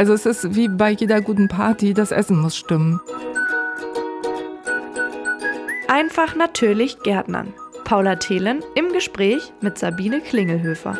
Also es ist wie bei jeder guten Party, das Essen muss stimmen. Einfach natürlich Gärtnern. Paula Thelen im Gespräch mit Sabine Klingelhöfer.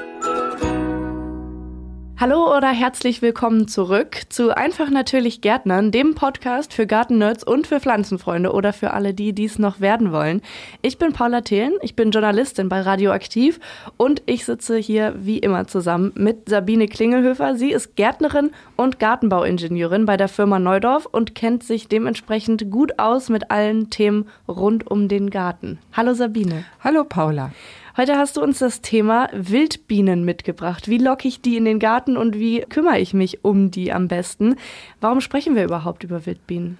Hallo oder herzlich willkommen zurück zu Einfach natürlich Gärtnern, dem Podcast für Gartennerds und für Pflanzenfreunde oder für alle, die dies noch werden wollen. Ich bin Paula Thelen, ich bin Journalistin bei Radioaktiv und ich sitze hier wie immer zusammen mit Sabine Klingelhöfer. Sie ist Gärtnerin und Gartenbauingenieurin bei der Firma Neudorf und kennt sich dementsprechend gut aus mit allen Themen rund um den Garten. Hallo Sabine. Hallo Paula. Heute hast du uns das Thema Wildbienen mitgebracht. Wie locke ich die in den Garten und wie kümmere ich mich um die am besten? Warum sprechen wir überhaupt über Wildbienen?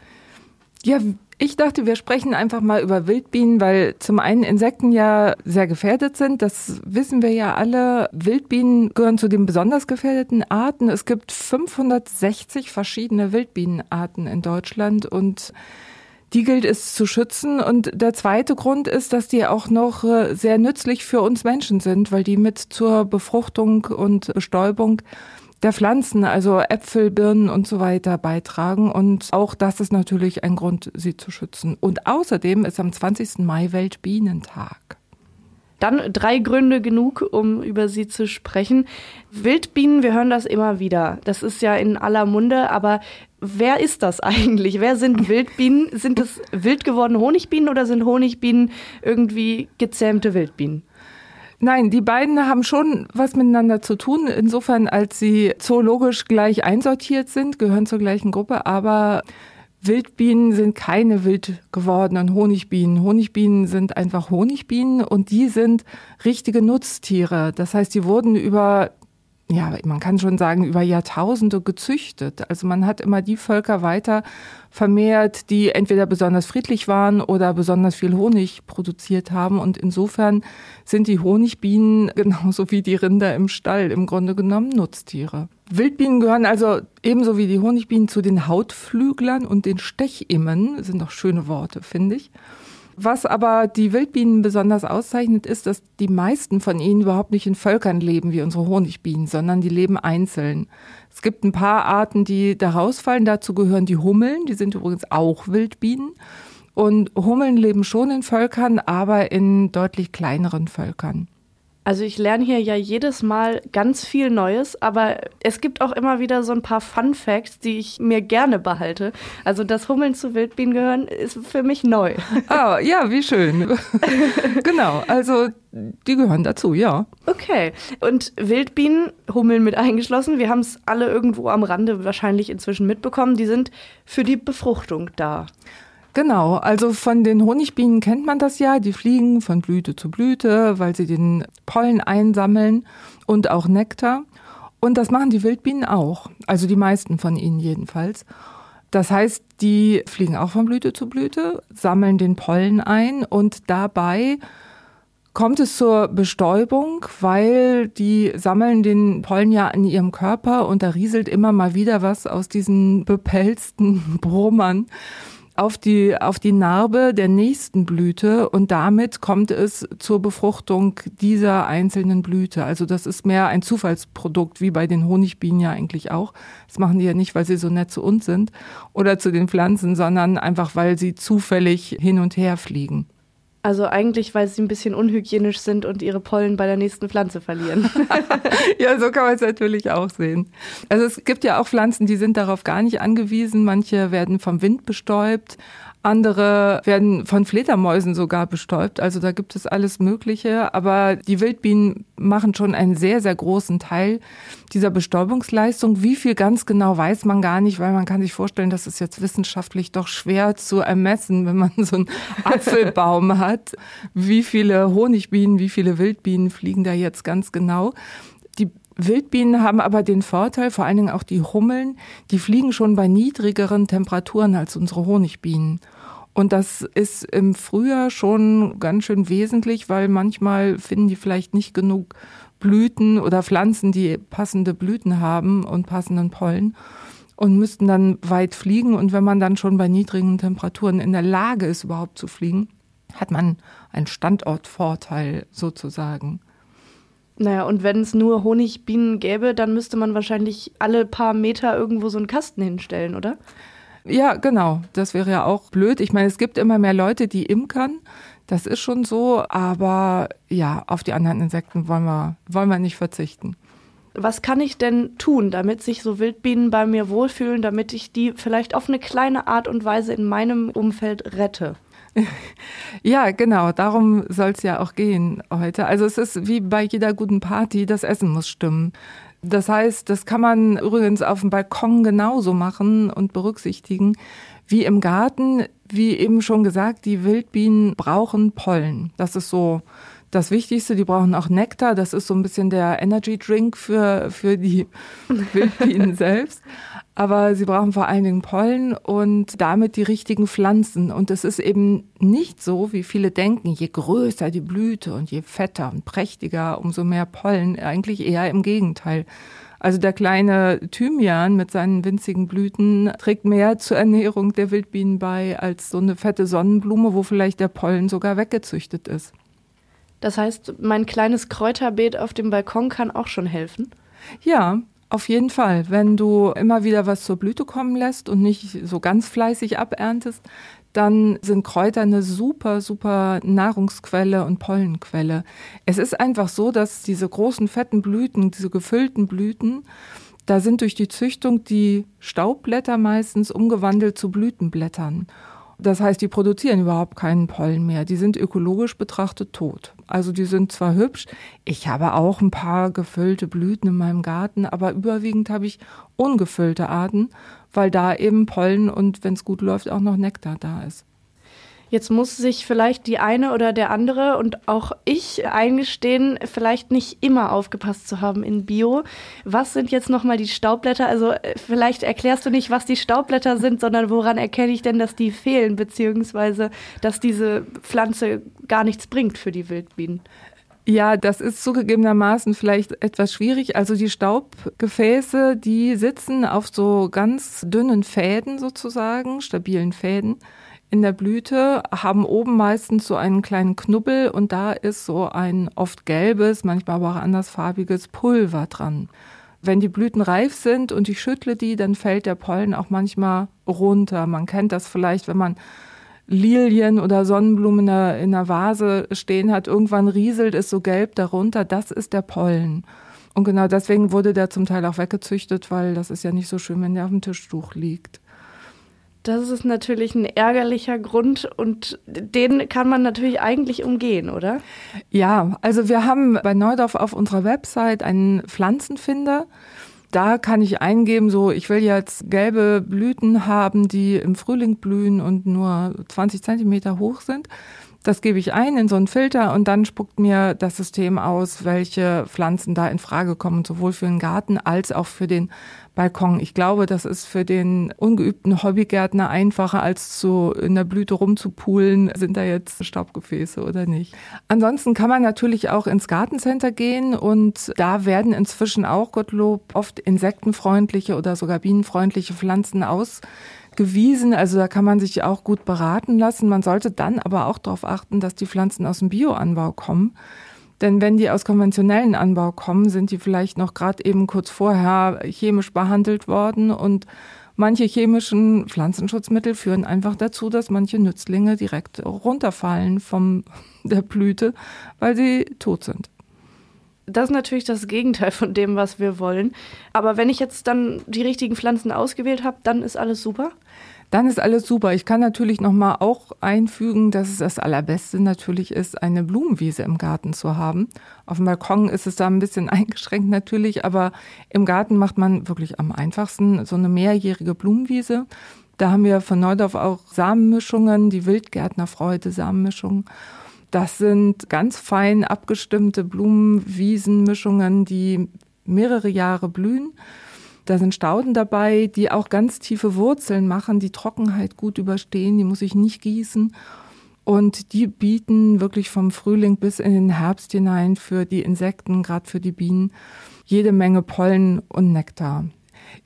Ja, ich dachte, wir sprechen einfach mal über Wildbienen, weil zum einen Insekten ja sehr gefährdet sind. Das wissen wir ja alle. Wildbienen gehören zu den besonders gefährdeten Arten. Es gibt 560 verschiedene Wildbienenarten in Deutschland und die gilt es zu schützen. Und der zweite Grund ist, dass die auch noch äh, sehr nützlich für uns Menschen sind, weil die mit zur Befruchtung und Bestäubung der Pflanzen, also Äpfel, Birnen und so weiter beitragen. Und auch das ist natürlich ein Grund, sie zu schützen. Und außerdem ist am 20. Mai Weltbienentag. Dann drei Gründe genug, um über sie zu sprechen. Wildbienen, wir hören das immer wieder. Das ist ja in aller Munde, aber wer ist das eigentlich? Wer sind Wildbienen? Sind es wild gewordene Honigbienen oder sind Honigbienen irgendwie gezähmte Wildbienen? Nein, die beiden haben schon was miteinander zu tun, insofern als sie zoologisch gleich einsortiert sind, gehören zur gleichen Gruppe, aber Wildbienen sind keine wild gewordenen Honigbienen. Honigbienen sind einfach Honigbienen und die sind richtige Nutztiere. Das heißt, die wurden über ja, man kann schon sagen, über Jahrtausende gezüchtet. Also man hat immer die Völker weiter vermehrt, die entweder besonders friedlich waren oder besonders viel Honig produziert haben. Und insofern sind die Honigbienen genauso wie die Rinder im Stall im Grunde genommen Nutztiere. Wildbienen gehören also ebenso wie die Honigbienen zu den Hautflüglern und den Stechimmen. Das sind doch schöne Worte, finde ich. Was aber die Wildbienen besonders auszeichnet, ist, dass die meisten von ihnen überhaupt nicht in Völkern leben wie unsere Honigbienen, sondern die leben einzeln. Es gibt ein paar Arten, die da rausfallen. Dazu gehören die Hummeln, die sind übrigens auch Wildbienen. Und Hummeln leben schon in Völkern, aber in deutlich kleineren Völkern. Also ich lerne hier ja jedes Mal ganz viel Neues, aber es gibt auch immer wieder so ein paar Fun Facts, die ich mir gerne behalte. Also dass Hummeln zu Wildbienen gehören, ist für mich neu. Ah, ja, wie schön. genau, also die gehören dazu, ja. Okay. Und Wildbienen, Hummeln mit eingeschlossen, wir haben es alle irgendwo am Rande wahrscheinlich inzwischen mitbekommen, die sind für die Befruchtung da. Genau, also von den Honigbienen kennt man das ja. Die fliegen von Blüte zu Blüte, weil sie den Pollen einsammeln und auch Nektar. Und das machen die Wildbienen auch, also die meisten von ihnen jedenfalls. Das heißt, die fliegen auch von Blüte zu Blüte, sammeln den Pollen ein und dabei kommt es zur Bestäubung, weil die sammeln den Pollen ja in ihrem Körper und da rieselt immer mal wieder was aus diesen bepelzten Brummern auf die, auf die Narbe der nächsten Blüte und damit kommt es zur Befruchtung dieser einzelnen Blüte. Also das ist mehr ein Zufallsprodukt, wie bei den Honigbienen ja eigentlich auch. Das machen die ja nicht, weil sie so nett zu uns sind oder zu den Pflanzen, sondern einfach, weil sie zufällig hin und her fliegen. Also eigentlich, weil sie ein bisschen unhygienisch sind und ihre Pollen bei der nächsten Pflanze verlieren. ja, so kann man es natürlich auch sehen. Also es gibt ja auch Pflanzen, die sind darauf gar nicht angewiesen. Manche werden vom Wind bestäubt, andere werden von Fledermäusen sogar bestäubt. Also da gibt es alles Mögliche. Aber die Wildbienen machen schon einen sehr, sehr großen Teil dieser Bestäubungsleistung. Wie viel ganz genau weiß man gar nicht, weil man kann sich vorstellen, das ist jetzt wissenschaftlich doch schwer zu ermessen, wenn man so einen Apfelbaum hat. Wie viele Honigbienen, wie viele Wildbienen fliegen da jetzt ganz genau? Die Wildbienen haben aber den Vorteil, vor allen Dingen auch die Hummeln, die fliegen schon bei niedrigeren Temperaturen als unsere Honigbienen. Und das ist im Frühjahr schon ganz schön wesentlich, weil manchmal finden die vielleicht nicht genug Blüten oder Pflanzen, die passende Blüten haben und passenden Pollen und müssten dann weit fliegen. Und wenn man dann schon bei niedrigen Temperaturen in der Lage ist, überhaupt zu fliegen, hat man einen Standortvorteil sozusagen. Naja, und wenn es nur Honigbienen gäbe, dann müsste man wahrscheinlich alle paar Meter irgendwo so einen Kasten hinstellen, oder? Ja, genau. Das wäre ja auch blöd. Ich meine, es gibt immer mehr Leute, die imkern. Das ist schon so. Aber ja, auf die anderen Insekten wollen wir, wollen wir nicht verzichten. Was kann ich denn tun, damit sich so Wildbienen bei mir wohlfühlen, damit ich die vielleicht auf eine kleine Art und Weise in meinem Umfeld rette? Ja, genau, darum soll es ja auch gehen heute. Also es ist wie bei jeder guten Party, das Essen muss stimmen. Das heißt, das kann man übrigens auf dem Balkon genauso machen und berücksichtigen wie im Garten. Wie eben schon gesagt, die Wildbienen brauchen Pollen. Das ist so das Wichtigste. Die brauchen auch Nektar. Das ist so ein bisschen der Energy Drink für, für die Wildbienen selbst aber sie brauchen vor allen Dingen Pollen und damit die richtigen Pflanzen. Und es ist eben nicht so, wie viele denken, je größer die Blüte und je fetter und prächtiger, umso mehr Pollen. Eigentlich eher im Gegenteil. Also der kleine Thymian mit seinen winzigen Blüten trägt mehr zur Ernährung der Wildbienen bei als so eine fette Sonnenblume, wo vielleicht der Pollen sogar weggezüchtet ist. Das heißt, mein kleines Kräuterbeet auf dem Balkon kann auch schon helfen? Ja, auf jeden Fall. Wenn du immer wieder was zur Blüte kommen lässt und nicht so ganz fleißig aberntest, dann sind Kräuter eine super, super Nahrungsquelle und Pollenquelle. Es ist einfach so, dass diese großen, fetten Blüten, diese gefüllten Blüten, da sind durch die Züchtung die Staubblätter meistens umgewandelt zu Blütenblättern. Das heißt, die produzieren überhaupt keinen Pollen mehr. Die sind ökologisch betrachtet tot. Also die sind zwar hübsch, ich habe auch ein paar gefüllte Blüten in meinem Garten, aber überwiegend habe ich ungefüllte Arten, weil da eben Pollen und wenn es gut läuft auch noch Nektar da ist. Jetzt muss sich vielleicht die eine oder der andere und auch ich eingestehen, vielleicht nicht immer aufgepasst zu haben in Bio. Was sind jetzt nochmal die Staubblätter? Also äh, vielleicht erklärst du nicht, was die Staubblätter sind, sondern woran erkenne ich denn, dass die fehlen, beziehungsweise dass diese Pflanze gar nichts bringt für die Wildbienen? Ja, das ist zugegebenermaßen vielleicht etwas schwierig. Also die Staubgefäße, die sitzen auf so ganz dünnen Fäden sozusagen, stabilen Fäden in der Blüte, haben oben meistens so einen kleinen Knubbel und da ist so ein oft gelbes, manchmal aber auch andersfarbiges Pulver dran. Wenn die Blüten reif sind und ich schüttle die, dann fällt der Pollen auch manchmal runter. Man kennt das vielleicht, wenn man Lilien oder Sonnenblumen in der, in der Vase stehen hat, irgendwann rieselt es so gelb darunter, das ist der Pollen. Und genau deswegen wurde der zum Teil auch weggezüchtet, weil das ist ja nicht so schön, wenn der auf dem Tischtuch liegt. Das ist natürlich ein ärgerlicher Grund und den kann man natürlich eigentlich umgehen, oder? Ja, also wir haben bei Neudorf auf unserer Website einen Pflanzenfinder. Da kann ich eingeben, so ich will jetzt gelbe Blüten haben, die im Frühling blühen und nur 20 Zentimeter hoch sind. Das gebe ich ein in so einen Filter und dann spuckt mir das System aus, welche Pflanzen da in Frage kommen, sowohl für den Garten als auch für den Balkon. Ich glaube, das ist für den ungeübten Hobbygärtner einfacher, als zu in der Blüte rumzupulen, sind da jetzt Staubgefäße oder nicht. Ansonsten kann man natürlich auch ins Gartencenter gehen und da werden inzwischen auch, Gottlob, oft insektenfreundliche oder sogar bienenfreundliche Pflanzen aus gewiesen. Also da kann man sich auch gut beraten lassen. Man sollte dann aber auch darauf achten, dass die Pflanzen aus dem Bioanbau kommen. Denn wenn die aus konventionellen Anbau kommen, sind die vielleicht noch gerade eben kurz vorher chemisch behandelt worden und manche chemischen Pflanzenschutzmittel führen einfach dazu, dass manche Nützlinge direkt runterfallen vom der Blüte, weil sie tot sind. Das ist natürlich das Gegenteil von dem, was wir wollen. Aber wenn ich jetzt dann die richtigen Pflanzen ausgewählt habe, dann ist alles super? Dann ist alles super. Ich kann natürlich noch mal auch einfügen, dass es das allerbeste natürlich ist, eine Blumenwiese im Garten zu haben. Auf dem Balkon ist es da ein bisschen eingeschränkt natürlich, aber im Garten macht man wirklich am einfachsten so eine mehrjährige Blumenwiese. Da haben wir von Neudorf auch Samenmischungen, die Wildgärtnerfreude Samenmischungen. Das sind ganz fein abgestimmte Blumenwiesenmischungen, die mehrere Jahre blühen. Da sind Stauden dabei, die auch ganz tiefe Wurzeln machen, die Trockenheit gut überstehen, die muss ich nicht gießen. Und die bieten wirklich vom Frühling bis in den Herbst hinein für die Insekten, gerade für die Bienen, jede Menge Pollen und Nektar.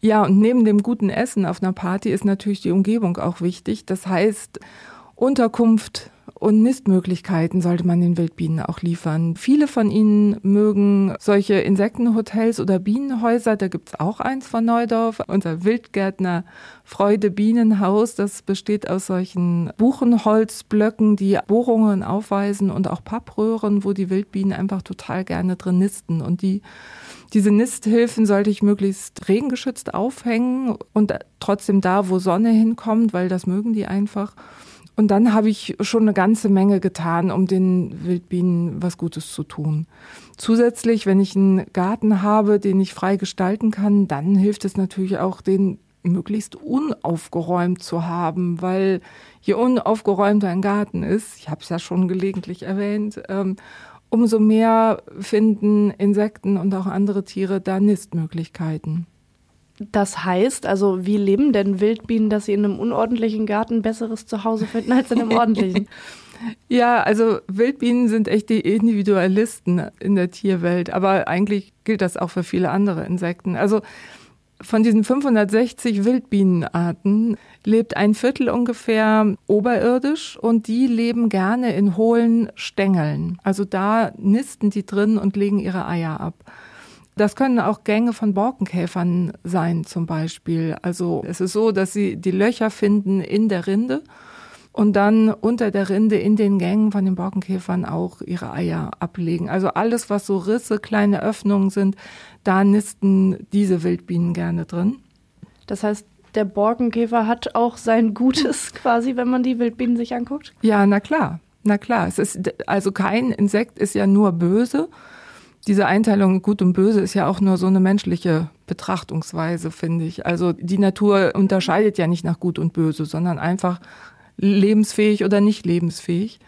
Ja, und neben dem guten Essen auf einer Party ist natürlich die Umgebung auch wichtig. Das heißt, Unterkunft und Nistmöglichkeiten sollte man den Wildbienen auch liefern. Viele von ihnen mögen solche Insektenhotels oder Bienenhäuser. Da gibt's auch eins von Neudorf, unser Wildgärtner Freude Bienenhaus. Das besteht aus solchen Buchenholzblöcken, die Bohrungen aufweisen und auch Pappröhren, wo die Wildbienen einfach total gerne drin nisten. Und die diese Nisthilfen sollte ich möglichst regengeschützt aufhängen und trotzdem da, wo Sonne hinkommt, weil das mögen die einfach. Und dann habe ich schon eine ganze Menge getan, um den Wildbienen was Gutes zu tun. Zusätzlich, wenn ich einen Garten habe, den ich frei gestalten kann, dann hilft es natürlich auch, den möglichst unaufgeräumt zu haben, weil je unaufgeräumter ein Garten ist, ich habe es ja schon gelegentlich erwähnt, ähm, umso mehr finden Insekten und auch andere Tiere da Nistmöglichkeiten. Das heißt, also wie leben denn Wildbienen, dass sie in einem unordentlichen Garten besseres Zuhause finden als in einem ordentlichen? Ja, also Wildbienen sind echt die Individualisten in der Tierwelt, aber eigentlich gilt das auch für viele andere Insekten. Also von diesen 560 Wildbienenarten lebt ein Viertel ungefähr oberirdisch und die leben gerne in hohlen Stängeln. Also da nisten die drin und legen ihre Eier ab. Das können auch Gänge von Borkenkäfern sein zum Beispiel. Also es ist so, dass sie die Löcher finden in der Rinde und dann unter der Rinde in den Gängen von den Borkenkäfern auch ihre Eier ablegen. Also alles, was so Risse, kleine Öffnungen sind, da nisten diese Wildbienen gerne drin. Das heißt, der Borkenkäfer hat auch sein Gutes quasi, wenn man die Wildbienen sich anguckt? Ja, na klar. Na klar, es ist also kein Insekt ist ja nur böse, diese Einteilung gut und böse ist ja auch nur so eine menschliche Betrachtungsweise, finde ich. Also die Natur unterscheidet ja nicht nach gut und böse, sondern einfach lebensfähig oder nicht lebensfähig.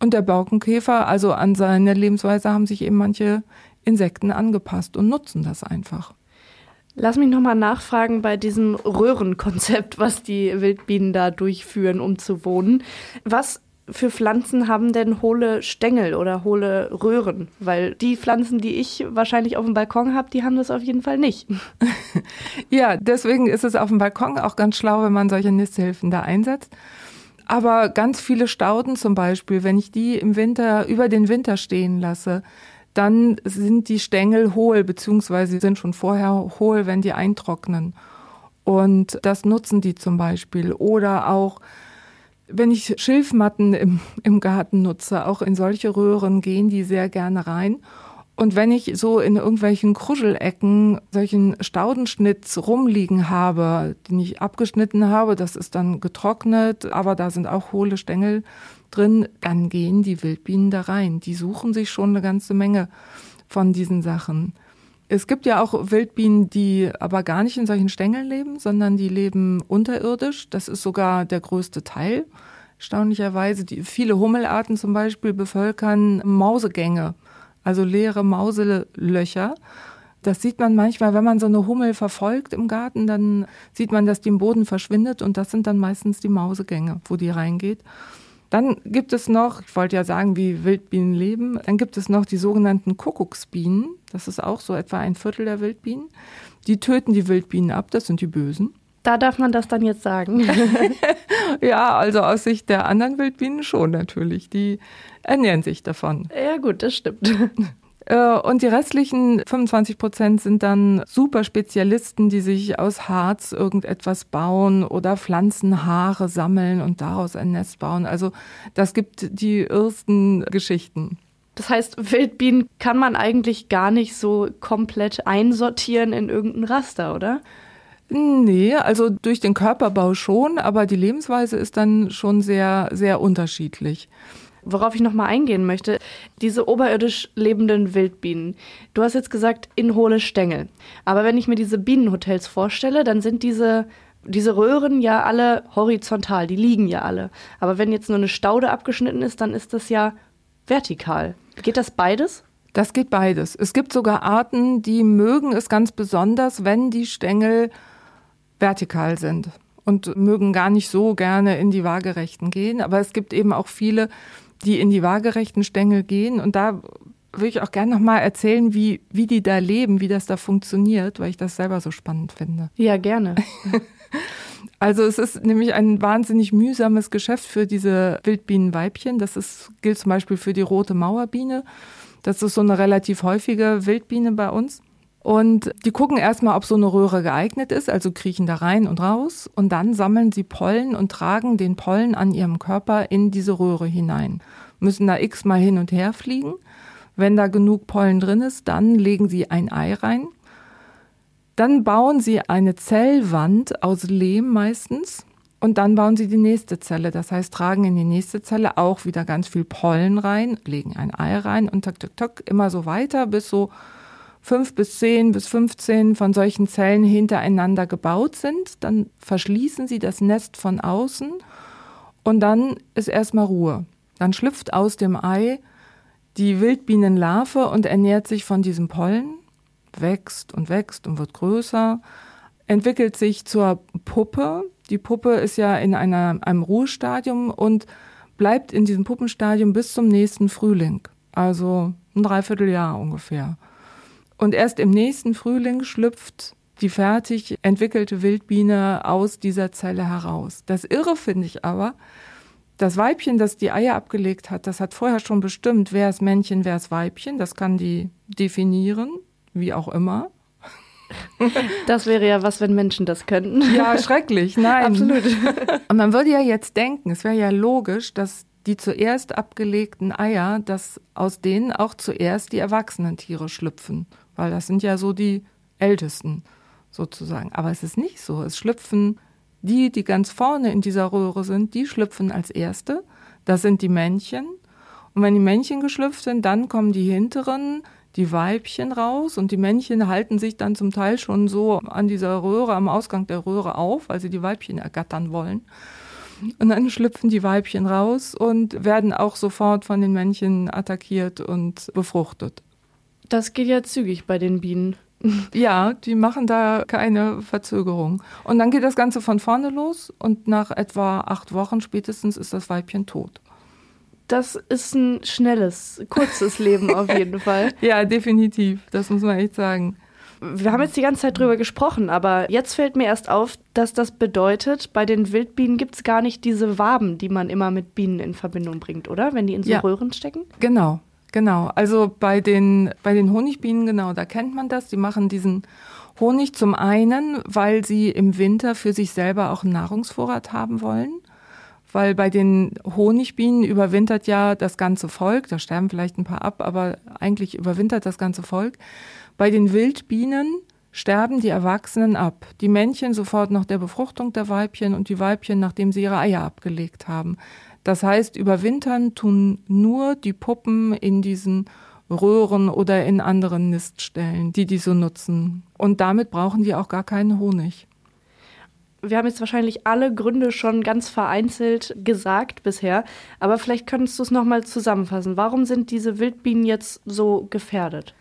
Und der Borkenkäfer, also an seine Lebensweise haben sich eben manche Insekten angepasst und nutzen das einfach. Lass mich nochmal nachfragen bei diesem Röhrenkonzept, was die Wildbienen da durchführen, um zu wohnen. Was für Pflanzen haben denn hohle Stängel oder hohle Röhren? Weil die Pflanzen, die ich wahrscheinlich auf dem Balkon habe, die haben das auf jeden Fall nicht. ja, deswegen ist es auf dem Balkon auch ganz schlau, wenn man solche Nisthilfen da einsetzt. Aber ganz viele Stauden zum Beispiel, wenn ich die im Winter über den Winter stehen lasse, dann sind die Stängel hohl, beziehungsweise sind schon vorher hohl, wenn die eintrocknen. Und das nutzen die zum Beispiel. Oder auch wenn ich Schilfmatten im, im Garten nutze, auch in solche Röhren gehen die sehr gerne rein. Und wenn ich so in irgendwelchen Kruschelecken solchen Staudenschnitz rumliegen habe, den ich abgeschnitten habe, das ist dann getrocknet, aber da sind auch hohle Stängel drin, dann gehen die Wildbienen da rein. Die suchen sich schon eine ganze Menge von diesen Sachen. Es gibt ja auch Wildbienen, die aber gar nicht in solchen Stängeln leben, sondern die leben unterirdisch. Das ist sogar der größte Teil. Erstaunlicherweise, die, viele Hummelarten zum Beispiel bevölkern Mausegänge, also leere Mauselöcher. Das sieht man manchmal, wenn man so eine Hummel verfolgt im Garten, dann sieht man, dass die im Boden verschwindet und das sind dann meistens die Mausegänge, wo die reingeht. Dann gibt es noch, ich wollte ja sagen, wie Wildbienen leben, dann gibt es noch die sogenannten Kuckucksbienen. Das ist auch so etwa ein Viertel der Wildbienen. Die töten die Wildbienen ab, das sind die Bösen. Da darf man das dann jetzt sagen. ja, also aus Sicht der anderen Wildbienen schon natürlich. Die ernähren sich davon. Ja gut, das stimmt. Äh, und die restlichen 25 Prozent sind dann super Spezialisten, die sich aus Harz irgendetwas bauen oder Pflanzenhaare sammeln und daraus ein Nest bauen. Also das gibt die ersten Geschichten. Das heißt, Wildbienen kann man eigentlich gar nicht so komplett einsortieren in irgendein Raster, oder? Nee, also durch den Körperbau schon, aber die Lebensweise ist dann schon sehr, sehr unterschiedlich. Worauf ich nochmal eingehen möchte, diese oberirdisch lebenden Wildbienen. Du hast jetzt gesagt, in hohle Stängel. Aber wenn ich mir diese Bienenhotels vorstelle, dann sind diese, diese Röhren ja alle horizontal, die liegen ja alle. Aber wenn jetzt nur eine Staude abgeschnitten ist, dann ist das ja vertikal. Geht das beides? Das geht beides. Es gibt sogar Arten, die mögen es ganz besonders, wenn die Stängel vertikal sind und mögen gar nicht so gerne in die waagerechten gehen. Aber es gibt eben auch viele, die in die waagerechten Stängel gehen. Und da würde ich auch gerne nochmal erzählen, wie, wie die da leben, wie das da funktioniert, weil ich das selber so spannend finde. Ja, gerne. Also es ist nämlich ein wahnsinnig mühsames Geschäft für diese Wildbienenweibchen. Das ist, gilt zum Beispiel für die rote Mauerbiene. Das ist so eine relativ häufige Wildbiene bei uns. Und die gucken erstmal, ob so eine Röhre geeignet ist, also kriechen da rein und raus. Und dann sammeln sie Pollen und tragen den Pollen an ihrem Körper in diese Röhre hinein. Müssen da x-mal hin und her fliegen. Wenn da genug Pollen drin ist, dann legen sie ein Ei rein. Dann bauen sie eine Zellwand aus Lehm meistens. Und dann bauen sie die nächste Zelle. Das heißt, tragen in die nächste Zelle auch wieder ganz viel Pollen rein, legen ein Ei rein und tak, tak, tak, immer so weiter, bis so fünf bis zehn bis 15 von solchen Zellen hintereinander gebaut sind. Dann verschließen sie das Nest von außen und dann ist erstmal Ruhe. Dann schlüpft aus dem Ei die Wildbienenlarve und ernährt sich von diesem Pollen, wächst und wächst und wird größer, entwickelt sich zur Puppe. Die Puppe ist ja in einer, einem Ruhestadium und bleibt in diesem Puppenstadium bis zum nächsten Frühling, also ein Dreivierteljahr ungefähr. Und erst im nächsten Frühling schlüpft die fertig entwickelte Wildbiene aus dieser Zelle heraus. Das Irre finde ich aber, das Weibchen, das die Eier abgelegt hat, das hat vorher schon bestimmt, wer ist Männchen, wer ist Weibchen. Das kann die definieren, wie auch immer. Das wäre ja was, wenn Menschen das könnten. Ja, schrecklich, nein. Absolut. Und man würde ja jetzt denken, es wäre ja logisch, dass die zuerst abgelegten Eier, dass aus denen auch zuerst die erwachsenen Tiere schlüpfen weil das sind ja so die Ältesten sozusagen. Aber es ist nicht so. Es schlüpfen die, die ganz vorne in dieser Röhre sind, die schlüpfen als Erste. Das sind die Männchen. Und wenn die Männchen geschlüpft sind, dann kommen die hinteren, die Weibchen raus und die Männchen halten sich dann zum Teil schon so an dieser Röhre, am Ausgang der Röhre auf, weil sie die Weibchen ergattern wollen. Und dann schlüpfen die Weibchen raus und werden auch sofort von den Männchen attackiert und befruchtet. Das geht ja zügig bei den Bienen. Ja, die machen da keine Verzögerung. Und dann geht das Ganze von vorne los und nach etwa acht Wochen spätestens ist das Weibchen tot. Das ist ein schnelles, kurzes Leben auf jeden Fall. Ja, definitiv. Das muss man echt sagen. Wir haben jetzt die ganze Zeit drüber gesprochen, aber jetzt fällt mir erst auf, dass das bedeutet, bei den Wildbienen gibt es gar nicht diese Waben, die man immer mit Bienen in Verbindung bringt, oder? Wenn die in so ja. Röhren stecken? Genau, Genau, also bei den, bei den Honigbienen, genau, da kennt man das. Die machen diesen Honig zum einen, weil sie im Winter für sich selber auch einen Nahrungsvorrat haben wollen. Weil bei den Honigbienen überwintert ja das ganze Volk, da sterben vielleicht ein paar ab, aber eigentlich überwintert das ganze Volk. Bei den Wildbienen sterben die Erwachsenen ab. Die Männchen sofort nach der Befruchtung der Weibchen und die Weibchen, nachdem sie ihre Eier abgelegt haben. Das heißt, überwintern tun nur die Puppen in diesen Röhren oder in anderen Niststellen, die die so nutzen. Und damit brauchen die auch gar keinen Honig. Wir haben jetzt wahrscheinlich alle Gründe schon ganz vereinzelt gesagt bisher, aber vielleicht könntest du es nochmal zusammenfassen. Warum sind diese Wildbienen jetzt so gefährdet?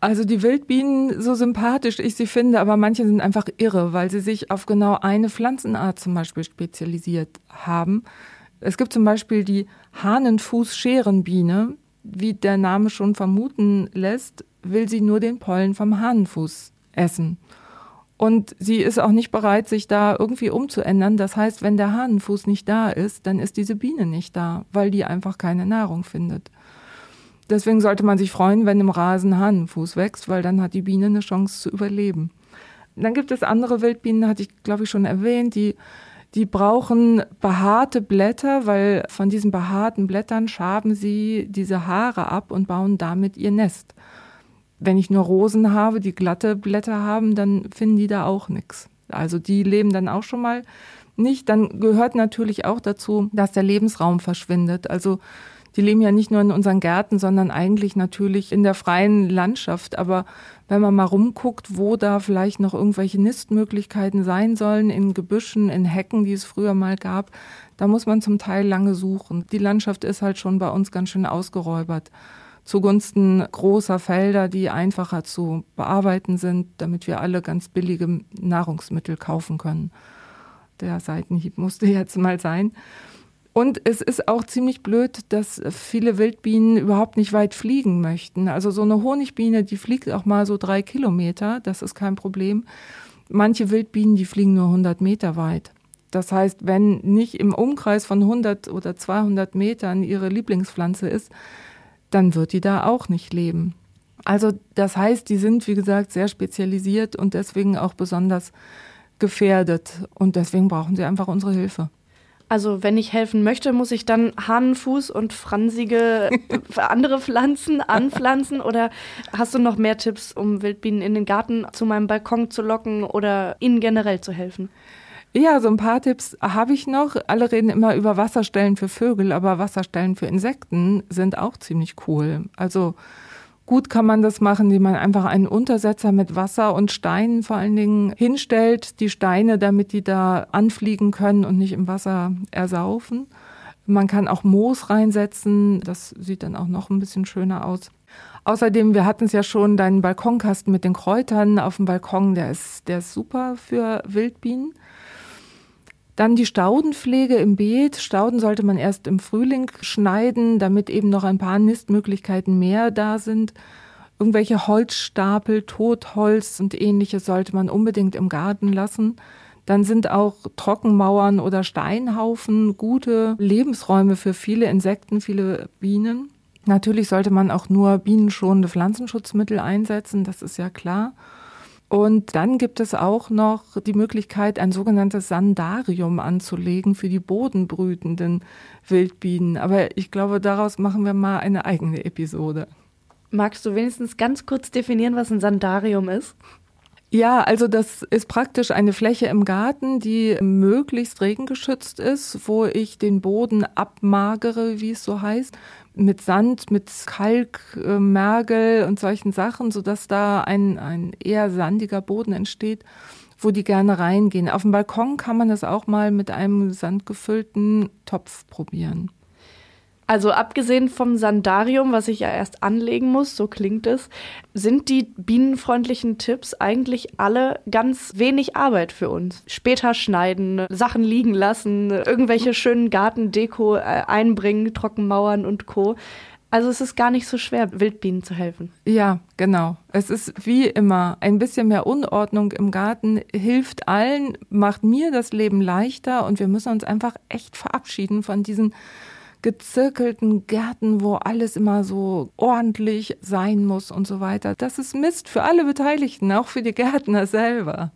Also die Wildbienen, so sympathisch ich sie finde, aber manche sind einfach irre, weil sie sich auf genau eine Pflanzenart zum Beispiel spezialisiert haben. Es gibt zum Beispiel die Hahnenfuß-Scherenbiene. Wie der Name schon vermuten lässt, will sie nur den Pollen vom Hahnenfuß essen. Und sie ist auch nicht bereit, sich da irgendwie umzuändern. Das heißt, wenn der Hahnenfuß nicht da ist, dann ist diese Biene nicht da, weil die einfach keine Nahrung findet. Deswegen sollte man sich freuen, wenn im Rasen Hahnenfuß wächst, weil dann hat die Biene eine Chance zu überleben. Dann gibt es andere Wildbienen, hatte ich glaube ich schon erwähnt, die die brauchen behaarte Blätter, weil von diesen behaarten Blättern schaben sie diese Haare ab und bauen damit ihr Nest. Wenn ich nur Rosen habe, die glatte Blätter haben, dann finden die da auch nichts. Also die leben dann auch schon mal nicht. Dann gehört natürlich auch dazu, dass der Lebensraum verschwindet. Also die leben ja nicht nur in unseren Gärten, sondern eigentlich natürlich in der freien Landschaft. Aber wenn man mal rumguckt, wo da vielleicht noch irgendwelche Nistmöglichkeiten sein sollen, in Gebüschen, in Hecken, die es früher mal gab, da muss man zum Teil lange suchen. Die Landschaft ist halt schon bei uns ganz schön ausgeräubert zugunsten großer Felder, die einfacher zu bearbeiten sind, damit wir alle ganz billige Nahrungsmittel kaufen können. Der Seitenhieb musste jetzt mal sein. Und es ist auch ziemlich blöd, dass viele Wildbienen überhaupt nicht weit fliegen möchten. Also so eine Honigbiene, die fliegt auch mal so drei Kilometer, das ist kein Problem. manche Wildbienen, die fliegen nur 100 Meter weit. Das heißt, wenn nicht im Umkreis von 100 oder 200 Metern ihre Lieblingspflanze ist, dann wird die da auch nicht leben. Also das heißt, die sind, wie gesagt, sehr spezialisiert und deswegen auch besonders gefährdet. Und deswegen brauchen sie einfach unsere Hilfe. Also wenn ich helfen möchte, muss ich dann Hahnenfuß und fransige andere Pflanzen anpflanzen? Oder hast du noch mehr Tipps, um Wildbienen in den Garten zu meinem Balkon zu locken oder ihnen generell zu helfen? Ja, so ein paar Tipps habe ich noch. Alle reden immer über Wasserstellen für Vögel, aber Wasserstellen für Insekten sind auch ziemlich cool. Also Gut kann man das machen, indem man einfach einen Untersetzer mit Wasser und Steinen vor allen Dingen hinstellt, die Steine, damit die da anfliegen können und nicht im Wasser ersaufen. Man kann auch Moos reinsetzen, das sieht dann auch noch ein bisschen schöner aus. Außerdem, wir hatten es ja schon, deinen Balkonkasten mit den Kräutern auf dem Balkon, der ist, der ist super für Wildbienen. Dann die Staudenpflege im Beet. Stauden sollte man erst im Frühling schneiden, damit eben noch ein paar Nistmöglichkeiten mehr da sind. Irgendwelche Holzstapel, Totholz und ähnliches sollte man unbedingt im Garten lassen. Dann sind auch Trockenmauern oder Steinhaufen gute Lebensräume für viele Insekten, viele Bienen. Natürlich sollte man auch nur bienenschonende Pflanzenschutzmittel einsetzen, das ist ja klar. Und dann gibt es auch noch die Möglichkeit, ein sogenanntes Sandarium anzulegen für die bodenbrütenden Wildbienen. Aber ich glaube, daraus machen wir mal eine eigene Episode. Magst du wenigstens ganz kurz definieren, was ein Sandarium ist? Ja, also das ist praktisch eine Fläche im Garten, die möglichst regengeschützt ist, wo ich den Boden abmagere, wie es so heißt, mit Sand, mit Kalk, äh, Mergel und solchen Sachen, sodass da ein, ein eher sandiger Boden entsteht, wo die gerne reingehen. Auf dem Balkon kann man das auch mal mit einem sandgefüllten Topf probieren. Also abgesehen vom Sandarium, was ich ja erst anlegen muss, so klingt es, sind die bienenfreundlichen Tipps eigentlich alle ganz wenig Arbeit für uns. Später schneiden, Sachen liegen lassen, irgendwelche schönen Gartendeko äh, einbringen, Trockenmauern und Co. Also es ist gar nicht so schwer, Wildbienen zu helfen. Ja, genau. Es ist wie immer ein bisschen mehr Unordnung im Garten, hilft allen, macht mir das Leben leichter und wir müssen uns einfach echt verabschieden von diesen gezirkelten Gärten, wo alles immer so ordentlich sein muss und so weiter. Das ist Mist für alle Beteiligten, auch für die Gärtner selber.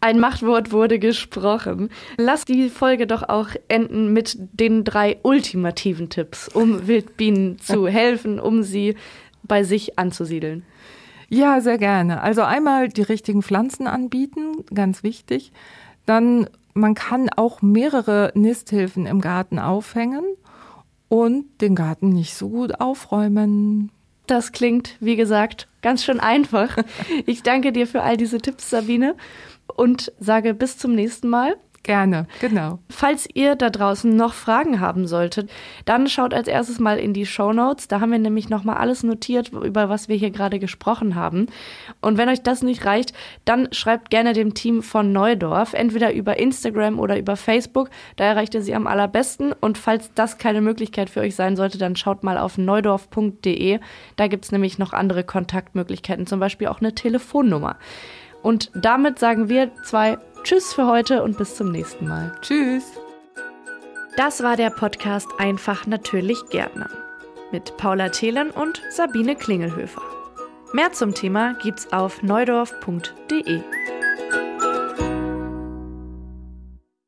Ein Machtwort wurde gesprochen. Lass die Folge doch auch enden mit den drei ultimativen Tipps, um Wildbienen zu helfen, um sie bei sich anzusiedeln. Ja, sehr gerne. Also einmal die richtigen Pflanzen anbieten, ganz wichtig. Dann man kann auch mehrere Nisthilfen im Garten aufhängen und den Garten nicht so gut aufräumen. Das klingt, wie gesagt, ganz schön einfach. Ich danke dir für all diese Tipps, Sabine, und sage bis zum nächsten Mal. Gerne, genau. Falls ihr da draußen noch Fragen haben solltet, dann schaut als erstes mal in die Show Notes. Da haben wir nämlich nochmal alles notiert, über was wir hier gerade gesprochen haben. Und wenn euch das nicht reicht, dann schreibt gerne dem Team von Neudorf, entweder über Instagram oder über Facebook. Da erreicht ihr sie am allerbesten. Und falls das keine Möglichkeit für euch sein sollte, dann schaut mal auf neudorf.de. Da gibt es nämlich noch andere Kontaktmöglichkeiten, zum Beispiel auch eine Telefonnummer. Und damit sagen wir zwei Tschüss für heute und bis zum nächsten Mal. Tschüss. Das war der Podcast Einfach natürlich Gärtner mit Paula Thelen und Sabine Klingelhöfer. Mehr zum Thema gibt's auf neudorf.de.